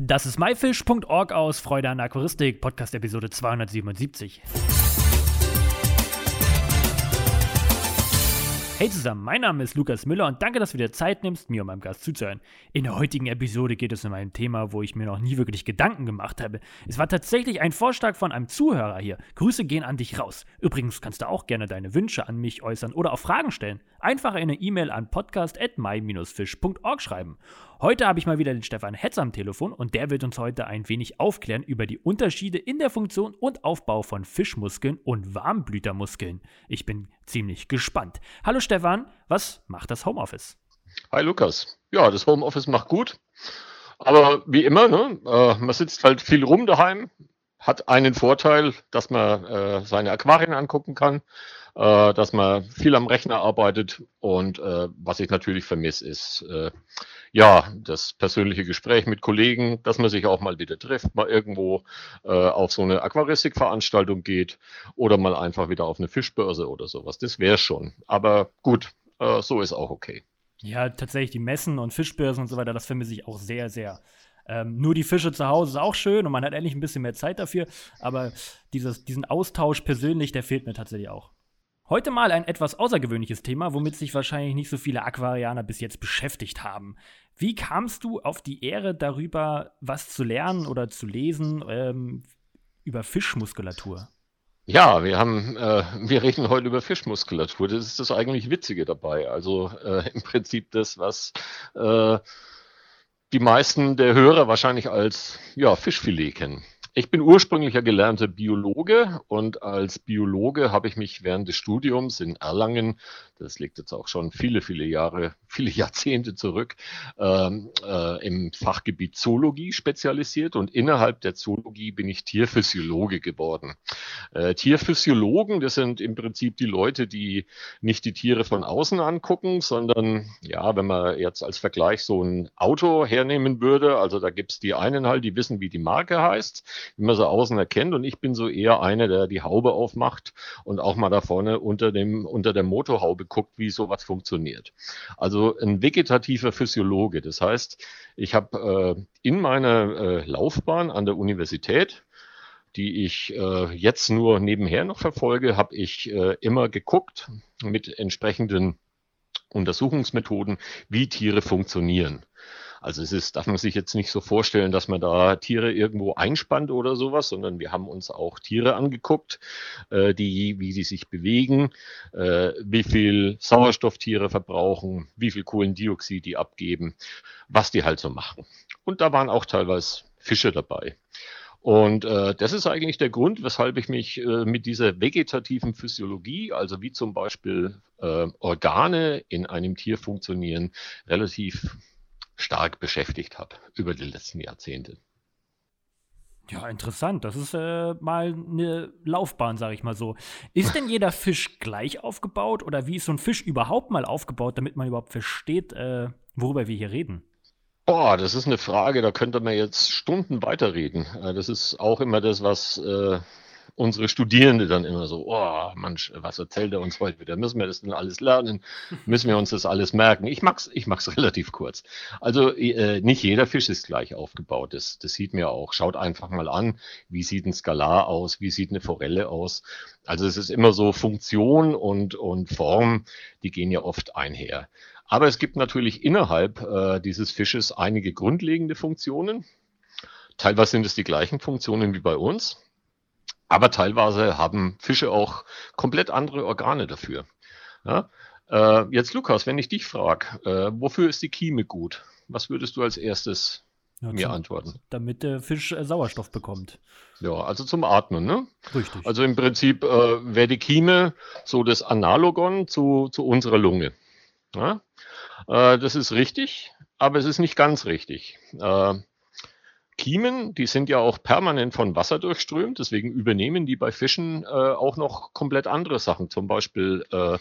Das ist myfish.org aus Freude an Aquaristik, Podcast Episode 277. Hey zusammen, mein Name ist Lukas Müller und danke, dass du dir Zeit nimmst, mir und meinem Gast zuzuhören. In der heutigen Episode geht es um ein Thema, wo ich mir noch nie wirklich Gedanken gemacht habe. Es war tatsächlich ein Vorschlag von einem Zuhörer hier. Grüße gehen an dich raus. Übrigens kannst du auch gerne deine Wünsche an mich äußern oder auch Fragen stellen. Einfach eine E-Mail an podcast.my-fish.org schreiben. Heute habe ich mal wieder den Stefan Hetz am Telefon und der wird uns heute ein wenig aufklären über die Unterschiede in der Funktion und Aufbau von Fischmuskeln und Warmblütermuskeln. Ich bin ziemlich gespannt. Hallo Stefan, was macht das Homeoffice? Hi Lukas. Ja, das Homeoffice macht gut. Aber wie immer, ne, äh, man sitzt halt viel rum daheim, hat einen Vorteil, dass man äh, seine Aquarien angucken kann, äh, dass man viel am Rechner arbeitet und äh, was ich natürlich vermisse, ist äh, ja das persönliche Gespräch mit Kollegen, dass man sich auch mal wieder trifft, mal irgendwo äh, auf so eine Aquaristikveranstaltung geht oder mal einfach wieder auf eine Fischbörse oder sowas. Das wäre schon. Aber gut, äh, so ist auch okay. Ja, tatsächlich die Messen und Fischbörsen und so weiter, das vermisse ich auch sehr, sehr. Ähm, nur die Fische zu Hause ist auch schön und man hat endlich ein bisschen mehr Zeit dafür, aber dieses, diesen Austausch persönlich, der fehlt mir tatsächlich auch. Heute mal ein etwas außergewöhnliches Thema, womit sich wahrscheinlich nicht so viele Aquarianer bis jetzt beschäftigt haben. Wie kamst du auf die Ehre darüber, was zu lernen oder zu lesen ähm, über Fischmuskulatur? Ja, wir haben, äh, wir reden heute über Fischmuskulatur. Das ist das eigentlich Witzige dabei. Also äh, im Prinzip das, was äh, die meisten der Hörer wahrscheinlich als ja, Fischfilet kennen. Ich bin ursprünglich ja gelernter Biologe und als Biologe habe ich mich während des Studiums in Erlangen, das liegt jetzt auch schon viele, viele Jahre, viele Jahrzehnte zurück, ähm, äh, im Fachgebiet Zoologie spezialisiert und innerhalb der Zoologie bin ich Tierphysiologe geworden. Äh, Tierphysiologen, das sind im Prinzip die Leute, die nicht die Tiere von außen angucken, sondern ja, wenn man jetzt als Vergleich so ein Auto hernehmen würde, also da gibt es die einen halt, die wissen, wie die Marke heißt wie man so außen erkennt. Und ich bin so eher einer, der die Haube aufmacht und auch mal da vorne unter dem, unter der Motorhaube guckt, wie sowas funktioniert. Also ein vegetativer Physiologe. Das heißt, ich habe äh, in meiner äh, Laufbahn an der Universität die ich äh, jetzt nur nebenher noch verfolge, habe ich äh, immer geguckt mit entsprechenden Untersuchungsmethoden, wie Tiere funktionieren. Also es ist, darf man sich jetzt nicht so vorstellen, dass man da Tiere irgendwo einspannt oder sowas, sondern wir haben uns auch Tiere angeguckt, äh, die, wie sie sich bewegen, äh, wie viel Sauerstoff Tiere verbrauchen, wie viel Kohlendioxid die abgeben, was die halt so machen. Und da waren auch teilweise Fische dabei. Und äh, das ist eigentlich der Grund, weshalb ich mich äh, mit dieser vegetativen Physiologie, also wie zum Beispiel äh, Organe in einem Tier funktionieren, relativ stark beschäftigt habe über die letzten Jahrzehnte. Ja, interessant. Das ist äh, mal eine Laufbahn, sage ich mal so. Ist denn jeder Fisch gleich aufgebaut oder wie ist so ein Fisch überhaupt mal aufgebaut, damit man überhaupt versteht, äh, worüber wir hier reden? Boah, das ist eine Frage, da könnte man jetzt Stunden weiterreden. Äh, das ist auch immer das, was äh, unsere Studierende dann immer so, oh Mensch, was erzählt er uns heute wieder? Müssen wir das denn alles lernen? Müssen wir uns das alles merken? Ich mag's, ich mag's relativ kurz. Also äh, nicht jeder Fisch ist gleich aufgebaut. Das, das sieht mir auch. Schaut einfach mal an, wie sieht ein Skalar aus, wie sieht eine Forelle aus. Also es ist immer so Funktion und, und Form, die gehen ja oft einher. Aber es gibt natürlich innerhalb äh, dieses Fisches einige grundlegende Funktionen. Teilweise sind es die gleichen Funktionen wie bei uns. Aber teilweise haben Fische auch komplett andere Organe dafür. Ja? Äh, jetzt Lukas, wenn ich dich frage, äh, wofür ist die Kieme gut? Was würdest du als erstes ja, mir zum, antworten? Damit der Fisch äh, Sauerstoff bekommt. Ja, also zum Atmen, ne? Richtig. Also im Prinzip äh, wäre die Kieme so das Analogon zu, zu unserer Lunge. Ja? Äh, das ist richtig, aber es ist nicht ganz richtig. Äh, Kiemen, die sind ja auch permanent von Wasser durchströmt, deswegen übernehmen die bei Fischen äh, auch noch komplett andere Sachen, zum Beispiel äh,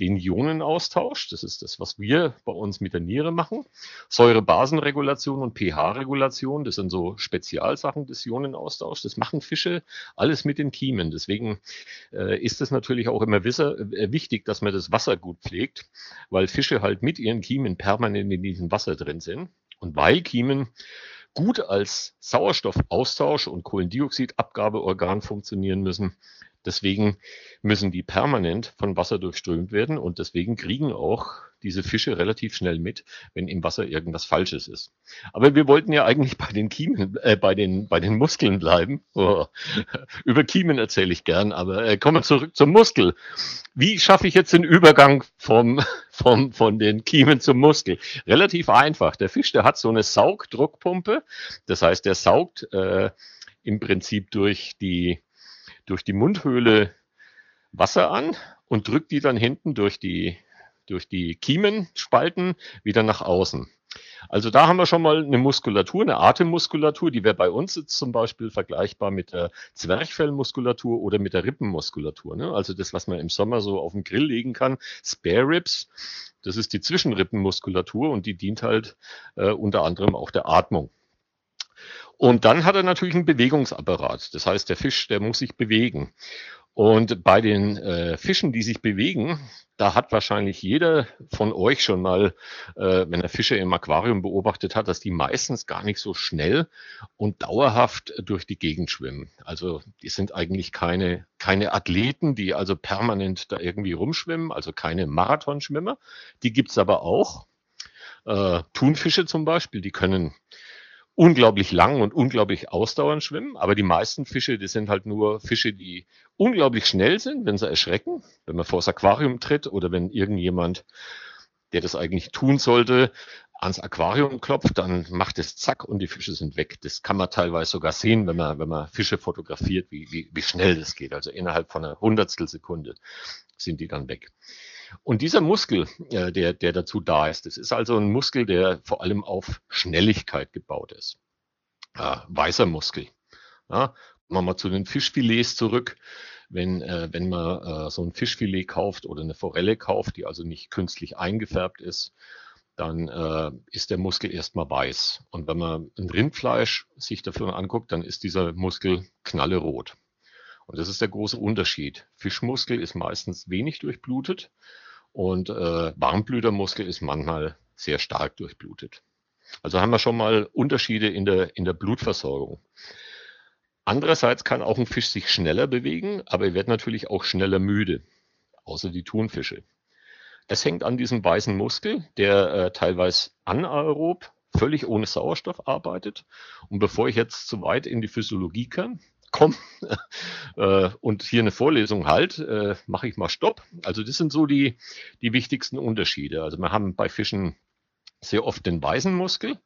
den Ionenaustausch, das ist das, was wir bei uns mit der Niere machen, Säurebasenregulation und pH-Regulation, das sind so Spezialsachen des Ionenaustauschs, das machen Fische alles mit den Kiemen, deswegen äh, ist es natürlich auch immer äh, wichtig, dass man das Wasser gut pflegt, weil Fische halt mit ihren Kiemen permanent in diesem Wasser drin sind. Und weil Kiemen gut als Sauerstoffaustausch und Kohlendioxidabgabeorgan funktionieren müssen. Deswegen müssen die permanent von Wasser durchströmt werden und deswegen kriegen auch diese Fische relativ schnell mit, wenn im Wasser irgendwas Falsches ist. Aber wir wollten ja eigentlich bei den Kiemen, äh, bei den bei den Muskeln bleiben. Oh, über Kiemen erzähle ich gern, aber äh, kommen wir zurück zum Muskel. Wie schaffe ich jetzt den Übergang vom, vom von den Kiemen zum Muskel? Relativ einfach. Der Fisch, der hat so eine Saugdruckpumpe. Das heißt, der saugt äh, im Prinzip durch die durch die Mundhöhle Wasser an und drückt die dann hinten durch die, durch die Kiemenspalten wieder nach außen. Also da haben wir schon mal eine Muskulatur, eine Atemmuskulatur, die wäre bei uns jetzt zum Beispiel vergleichbar mit der Zwerchfellmuskulatur oder mit der Rippenmuskulatur. Ne? Also das, was man im Sommer so auf den Grill legen kann, Spare Ribs, das ist die Zwischenrippenmuskulatur und die dient halt äh, unter anderem auch der Atmung. Und dann hat er natürlich einen Bewegungsapparat. Das heißt, der Fisch, der muss sich bewegen. Und bei den äh, Fischen, die sich bewegen, da hat wahrscheinlich jeder von euch schon mal, äh, wenn er Fische im Aquarium beobachtet hat, dass die meistens gar nicht so schnell und dauerhaft durch die Gegend schwimmen. Also die sind eigentlich keine, keine Athleten, die also permanent da irgendwie rumschwimmen, also keine Marathonschwimmer. Die gibt's aber auch. Äh, Thunfische zum Beispiel, die können unglaublich lang und unglaublich ausdauernd schwimmen. Aber die meisten Fische, die sind halt nur Fische, die unglaublich schnell sind, wenn sie erschrecken, wenn man vor das Aquarium tritt oder wenn irgendjemand, der das eigentlich tun sollte, ans Aquarium klopft, dann macht es zack und die Fische sind weg. Das kann man teilweise sogar sehen, wenn man, wenn man Fische fotografiert, wie, wie, wie schnell das geht. Also innerhalb von einer Hundertstel Sekunde sind die dann weg. Und dieser Muskel, äh, der, der dazu da ist, das ist also ein Muskel, der vor allem auf Schnelligkeit gebaut ist. Äh, weißer Muskel. Ja, kommen wir mal zu den Fischfilets zurück. Wenn, äh, wenn man äh, so ein Fischfilet kauft oder eine Forelle kauft, die also nicht künstlich eingefärbt ist, dann äh, ist der Muskel erstmal weiß. Und wenn man ein Rindfleisch sich dafür anguckt, dann ist dieser Muskel knallerot. Und das ist der große Unterschied. Fischmuskel ist meistens wenig durchblutet und äh, Warmblütermuskel ist manchmal sehr stark durchblutet. Also haben wir schon mal Unterschiede in der, in der Blutversorgung. Andererseits kann auch ein Fisch sich schneller bewegen, aber er wird natürlich auch schneller müde, außer die Thunfische. Es hängt an diesem weißen Muskel, der äh, teilweise anaerob, völlig ohne Sauerstoff arbeitet. Und bevor ich jetzt zu weit in die Physiologie kann, komm äh, und hier eine Vorlesung halt, äh, mache ich mal Stopp. Also das sind so die, die wichtigsten Unterschiede. Also wir haben bei Fischen sehr oft den weißen Muskel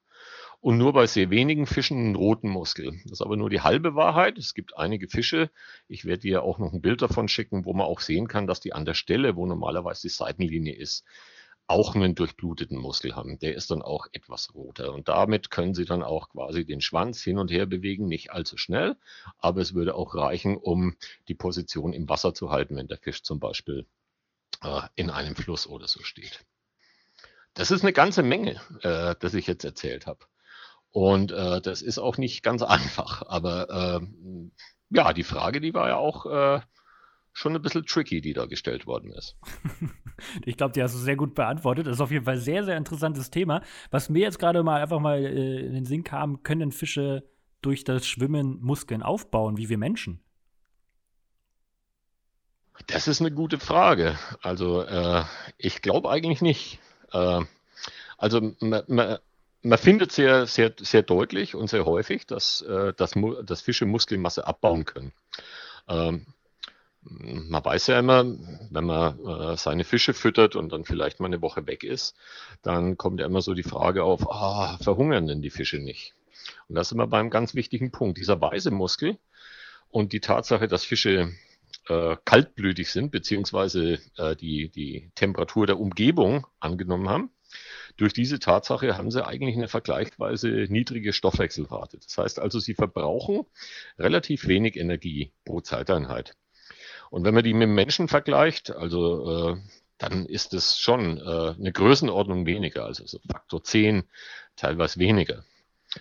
und nur bei sehr wenigen Fischen einen roten Muskel. Das ist aber nur die halbe Wahrheit. Es gibt einige Fische, ich werde dir auch noch ein Bild davon schicken, wo man auch sehen kann, dass die an der Stelle, wo normalerweise die Seitenlinie ist, auch einen durchbluteten Muskel haben. Der ist dann auch etwas roter. Und damit können Sie dann auch quasi den Schwanz hin und her bewegen, nicht allzu schnell, aber es würde auch reichen, um die Position im Wasser zu halten, wenn der Fisch zum Beispiel äh, in einem Fluss oder so steht. Das ist eine ganze Menge, äh, das ich jetzt erzählt habe. Und äh, das ist auch nicht ganz einfach. Aber äh, ja, die Frage, die war ja auch äh, schon ein bisschen tricky, die da gestellt worden ist. ich glaube, die hast du sehr gut beantwortet. Das ist auf jeden Fall ein sehr, sehr interessantes Thema. Was mir jetzt gerade mal einfach mal äh, in den Sinn kam, können Fische durch das Schwimmen Muskeln aufbauen, wie wir Menschen? Das ist eine gute Frage. Also äh, ich glaube eigentlich nicht. Äh, also man, man, man, findet sehr, sehr, sehr deutlich und sehr häufig, dass, äh, dass, dass Fische Muskelmasse abbauen können. Ähm, man weiß ja immer, wenn man äh, seine Fische füttert und dann vielleicht mal eine Woche weg ist, dann kommt ja immer so die Frage auf, ah, verhungern denn die Fische nicht? Und das ist immer beim ganz wichtigen Punkt. Dieser weiße Muskel und die Tatsache, dass Fische äh, kaltblütig sind, beziehungsweise äh, die, die Temperatur der Umgebung angenommen haben, durch diese Tatsache haben sie eigentlich eine vergleichsweise niedrige Stoffwechselrate. Das heißt also, sie verbrauchen relativ wenig Energie pro Zeiteinheit. Und wenn man die mit Menschen vergleicht, also äh, dann ist es schon äh, eine Größenordnung weniger, also so Faktor 10, teilweise weniger.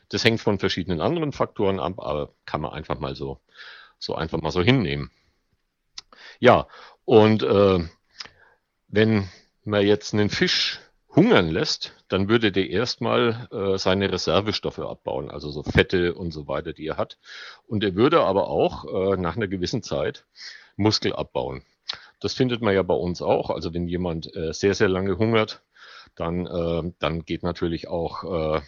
Das hängt von verschiedenen anderen Faktoren ab, aber kann man einfach mal so, so einfach mal so hinnehmen. Ja, und äh, wenn man jetzt einen Fisch hungern lässt, dann würde der erstmal äh, seine Reservestoffe abbauen, also so Fette und so weiter, die er hat. Und er würde aber auch äh, nach einer gewissen Zeit Muskel abbauen. Das findet man ja bei uns auch. Also wenn jemand äh, sehr, sehr lange hungert, dann, äh, dann geht natürlich auch äh,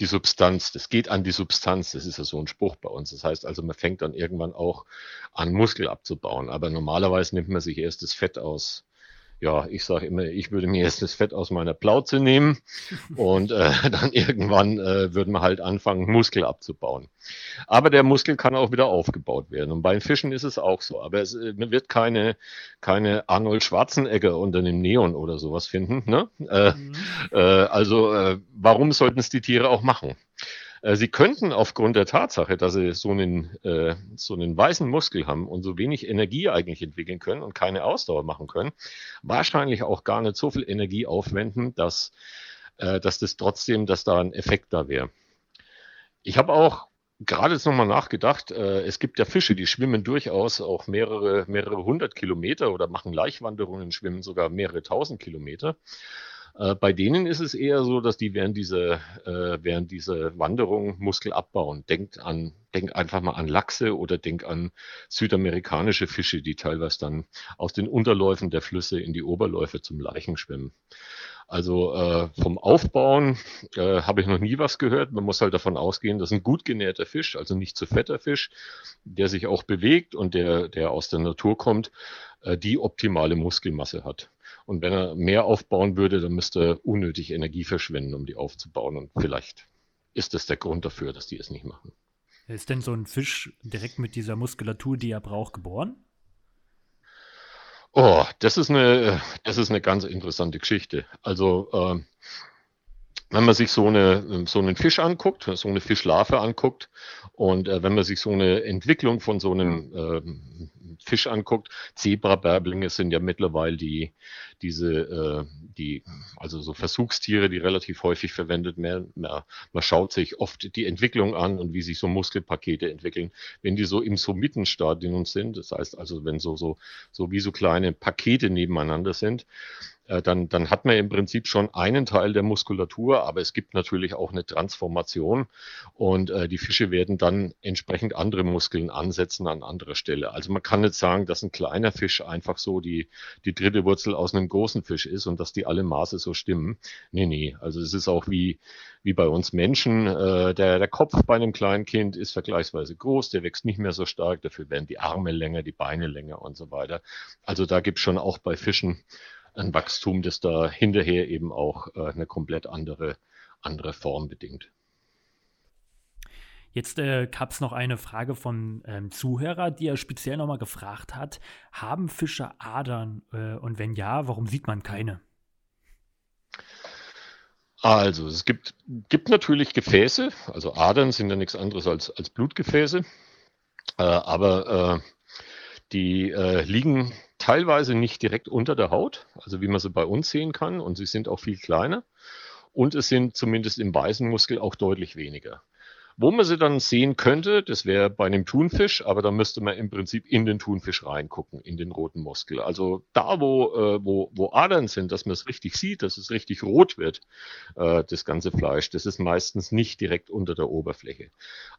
die Substanz, das geht an die Substanz, das ist ja so ein Spruch bei uns. Das heißt also, man fängt dann irgendwann auch an, Muskel abzubauen. Aber normalerweise nimmt man sich erst das Fett aus ja, ich sage immer, ich würde mir erst das Fett aus meiner Plauze nehmen und äh, dann irgendwann äh, würden wir halt anfangen, Muskel abzubauen. Aber der Muskel kann auch wieder aufgebaut werden. Und bei den Fischen ist es auch so. Aber es äh, wird keine, keine Arnold Schwarzenegger unter einem Neon oder sowas finden. Ne? Äh, mhm. äh, also äh, warum sollten es die Tiere auch machen? Äh, sie könnten aufgrund der Tatsache, dass sie so einen, äh, so einen weißen Muskel haben und so wenig Energie eigentlich entwickeln können und keine Ausdauer machen können, wahrscheinlich auch gar nicht so viel Energie aufwenden, dass, äh, dass das trotzdem, dass da ein Effekt da wäre. Ich habe auch gerade jetzt nochmal nachgedacht, äh, es gibt ja Fische, die schwimmen durchaus auch mehrere, mehrere hundert Kilometer oder machen Laichwanderungen, schwimmen sogar mehrere tausend Kilometer. Äh, bei denen ist es eher so, dass die während dieser, äh, während dieser Wanderung Muskel abbauen. Denkt an, denk einfach mal an Lachse oder denk an südamerikanische Fische, die teilweise dann aus den Unterläufen der Flüsse in die Oberläufe zum Leichen schwimmen. Also äh, vom Aufbauen äh, habe ich noch nie was gehört. Man muss halt davon ausgehen, dass ein gut genährter Fisch, also nicht zu fetter Fisch, der sich auch bewegt und der, der aus der Natur kommt, äh, die optimale Muskelmasse hat. Und wenn er mehr aufbauen würde, dann müsste er unnötig Energie verschwenden, um die aufzubauen. Und vielleicht ist das der Grund dafür, dass die es nicht machen. Ist denn so ein Fisch direkt mit dieser Muskulatur, die er braucht, geboren? Oh, das ist eine, das ist eine ganz interessante Geschichte. Also, äh, wenn man sich so, eine, so einen Fisch anguckt, so eine Fischlarve anguckt und äh, wenn man sich so eine Entwicklung von so einem äh, Fisch anguckt, Zebrabärblinge sind ja mittlerweile die, diese, äh, die, also so Versuchstiere, die relativ häufig verwendet werden. Man, man schaut sich oft die Entwicklung an und wie sich so Muskelpakete entwickeln. Wenn die so im Sommittenstadium sind, das heißt also, wenn so, so, so wie so kleine Pakete nebeneinander sind, dann, dann hat man im Prinzip schon einen Teil der Muskulatur, aber es gibt natürlich auch eine Transformation und äh, die Fische werden dann entsprechend andere Muskeln ansetzen an anderer Stelle. Also man kann nicht sagen, dass ein kleiner Fisch einfach so die, die dritte Wurzel aus einem großen Fisch ist und dass die alle Maße so stimmen. Nee, nee. Also es ist auch wie, wie bei uns Menschen. Äh, der, der Kopf bei einem kleinen Kind ist vergleichsweise groß, der wächst nicht mehr so stark, dafür werden die Arme länger, die Beine länger und so weiter. Also da gibt es schon auch bei Fischen ein Wachstum, das da hinterher eben auch äh, eine komplett andere, andere Form bedingt. Jetzt äh, gab es noch eine Frage von ähm, Zuhörer, die er speziell nochmal gefragt hat: Haben Fische Adern? Äh, und wenn ja, warum sieht man keine? Also, es gibt, gibt natürlich Gefäße, also Adern sind ja nichts anderes als, als Blutgefäße, äh, aber äh, die äh, liegen teilweise nicht direkt unter der Haut, also wie man sie bei uns sehen kann, und sie sind auch viel kleiner. Und es sind zumindest im weißen Muskel auch deutlich weniger. Wo man sie dann sehen könnte, das wäre bei einem Thunfisch, aber da müsste man im Prinzip in den Thunfisch reingucken, in den roten Muskel. Also da, wo, äh, wo, wo Adern sind, dass man es richtig sieht, dass es richtig rot wird, äh, das ganze Fleisch, das ist meistens nicht direkt unter der Oberfläche.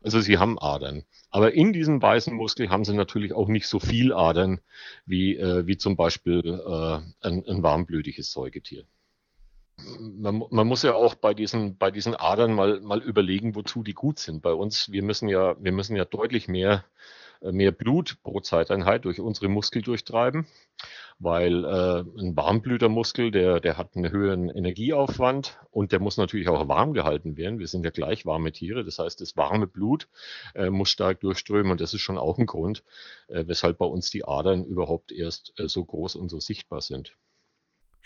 Also sie haben Adern. Aber in diesem weißen Muskel haben sie natürlich auch nicht so viel Adern wie, äh, wie zum Beispiel äh, ein, ein warmblütiges Säugetier man, man, muss ja auch bei diesen, bei diesen Adern mal, mal überlegen, wozu die gut sind. Bei uns, wir müssen ja, wir müssen ja deutlich mehr, äh, mehr Blut pro Zeiteinheit durch unsere Muskel durchtreiben, weil äh, ein Warmblütermuskel, der, der hat einen höheren Energieaufwand und der muss natürlich auch warm gehalten werden. Wir sind ja gleich warme Tiere, das heißt, das warme Blut äh, muss stark durchströmen und das ist schon auch ein Grund, äh, weshalb bei uns die Adern überhaupt erst äh, so groß und so sichtbar sind.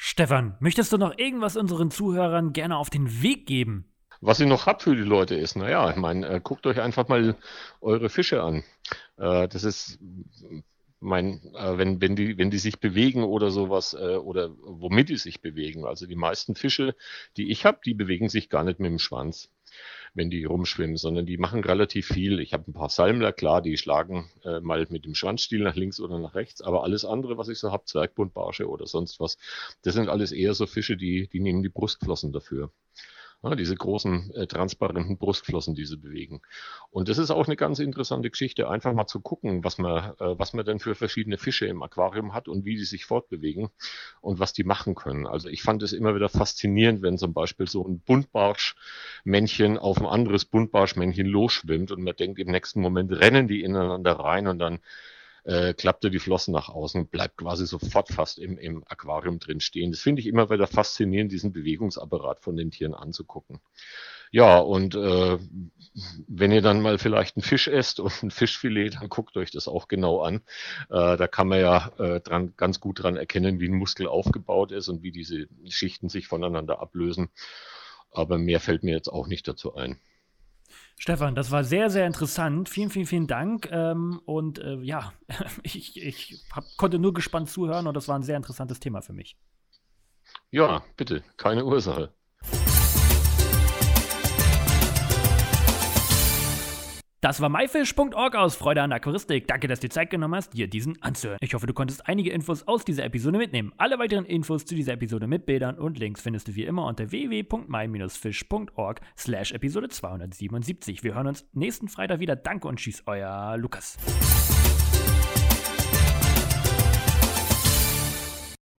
Stefan, möchtest du noch irgendwas unseren Zuhörern gerne auf den Weg geben? Was ich noch habe für die Leute ist, naja, ich meine, äh, guckt euch einfach mal eure Fische an. Äh, das ist, mein, äh, wenn, wenn, die, wenn die sich bewegen oder sowas, äh, oder womit die sich bewegen. Also die meisten Fische, die ich habe, die bewegen sich gar nicht mit dem Schwanz. Wenn die rumschwimmen, sondern die machen relativ viel. Ich habe ein paar Salmler, klar, die schlagen äh, mal mit dem Schwanzstiel nach links oder nach rechts, aber alles andere, was ich so habe, Zwergbundbarsche oder sonst was, das sind alles eher so Fische, die, die nehmen die Brustflossen dafür. Ja, diese großen äh, transparenten Brustflossen, die sie bewegen. Und das ist auch eine ganz interessante Geschichte, einfach mal zu gucken, was man, äh, was man denn für verschiedene Fische im Aquarium hat und wie die sich fortbewegen und was die machen können. Also ich fand es immer wieder faszinierend, wenn zum Beispiel so ein Buntbarschmännchen auf ein anderes Buntbarschmännchen losschwimmt und man denkt, im nächsten Moment rennen die ineinander rein und dann äh, klappte die Flossen nach außen und bleibt quasi sofort fast im, im Aquarium drin stehen. Das finde ich immer wieder faszinierend, diesen Bewegungsapparat von den Tieren anzugucken. Ja, und äh, wenn ihr dann mal vielleicht einen Fisch esst und ein Fischfilet, dann guckt euch das auch genau an. Äh, da kann man ja äh, dran, ganz gut dran erkennen, wie ein Muskel aufgebaut ist und wie diese Schichten sich voneinander ablösen. Aber mehr fällt mir jetzt auch nicht dazu ein. Stefan, das war sehr, sehr interessant. Vielen, vielen, vielen Dank. Ähm, und äh, ja, ich, ich hab, konnte nur gespannt zuhören und das war ein sehr interessantes Thema für mich. Ja, bitte, keine Ursache. Das war myfish.org aus Freude an Aquaristik. Danke, dass du dir Zeit genommen hast, dir diesen anzuhören. Ich hoffe, du konntest einige Infos aus dieser Episode mitnehmen. Alle weiteren Infos zu dieser Episode mit Bildern und Links findest du wie immer unter www.my-fish.org slash Episode 277. Wir hören uns nächsten Freitag wieder. Danke und tschüss, euer Lukas.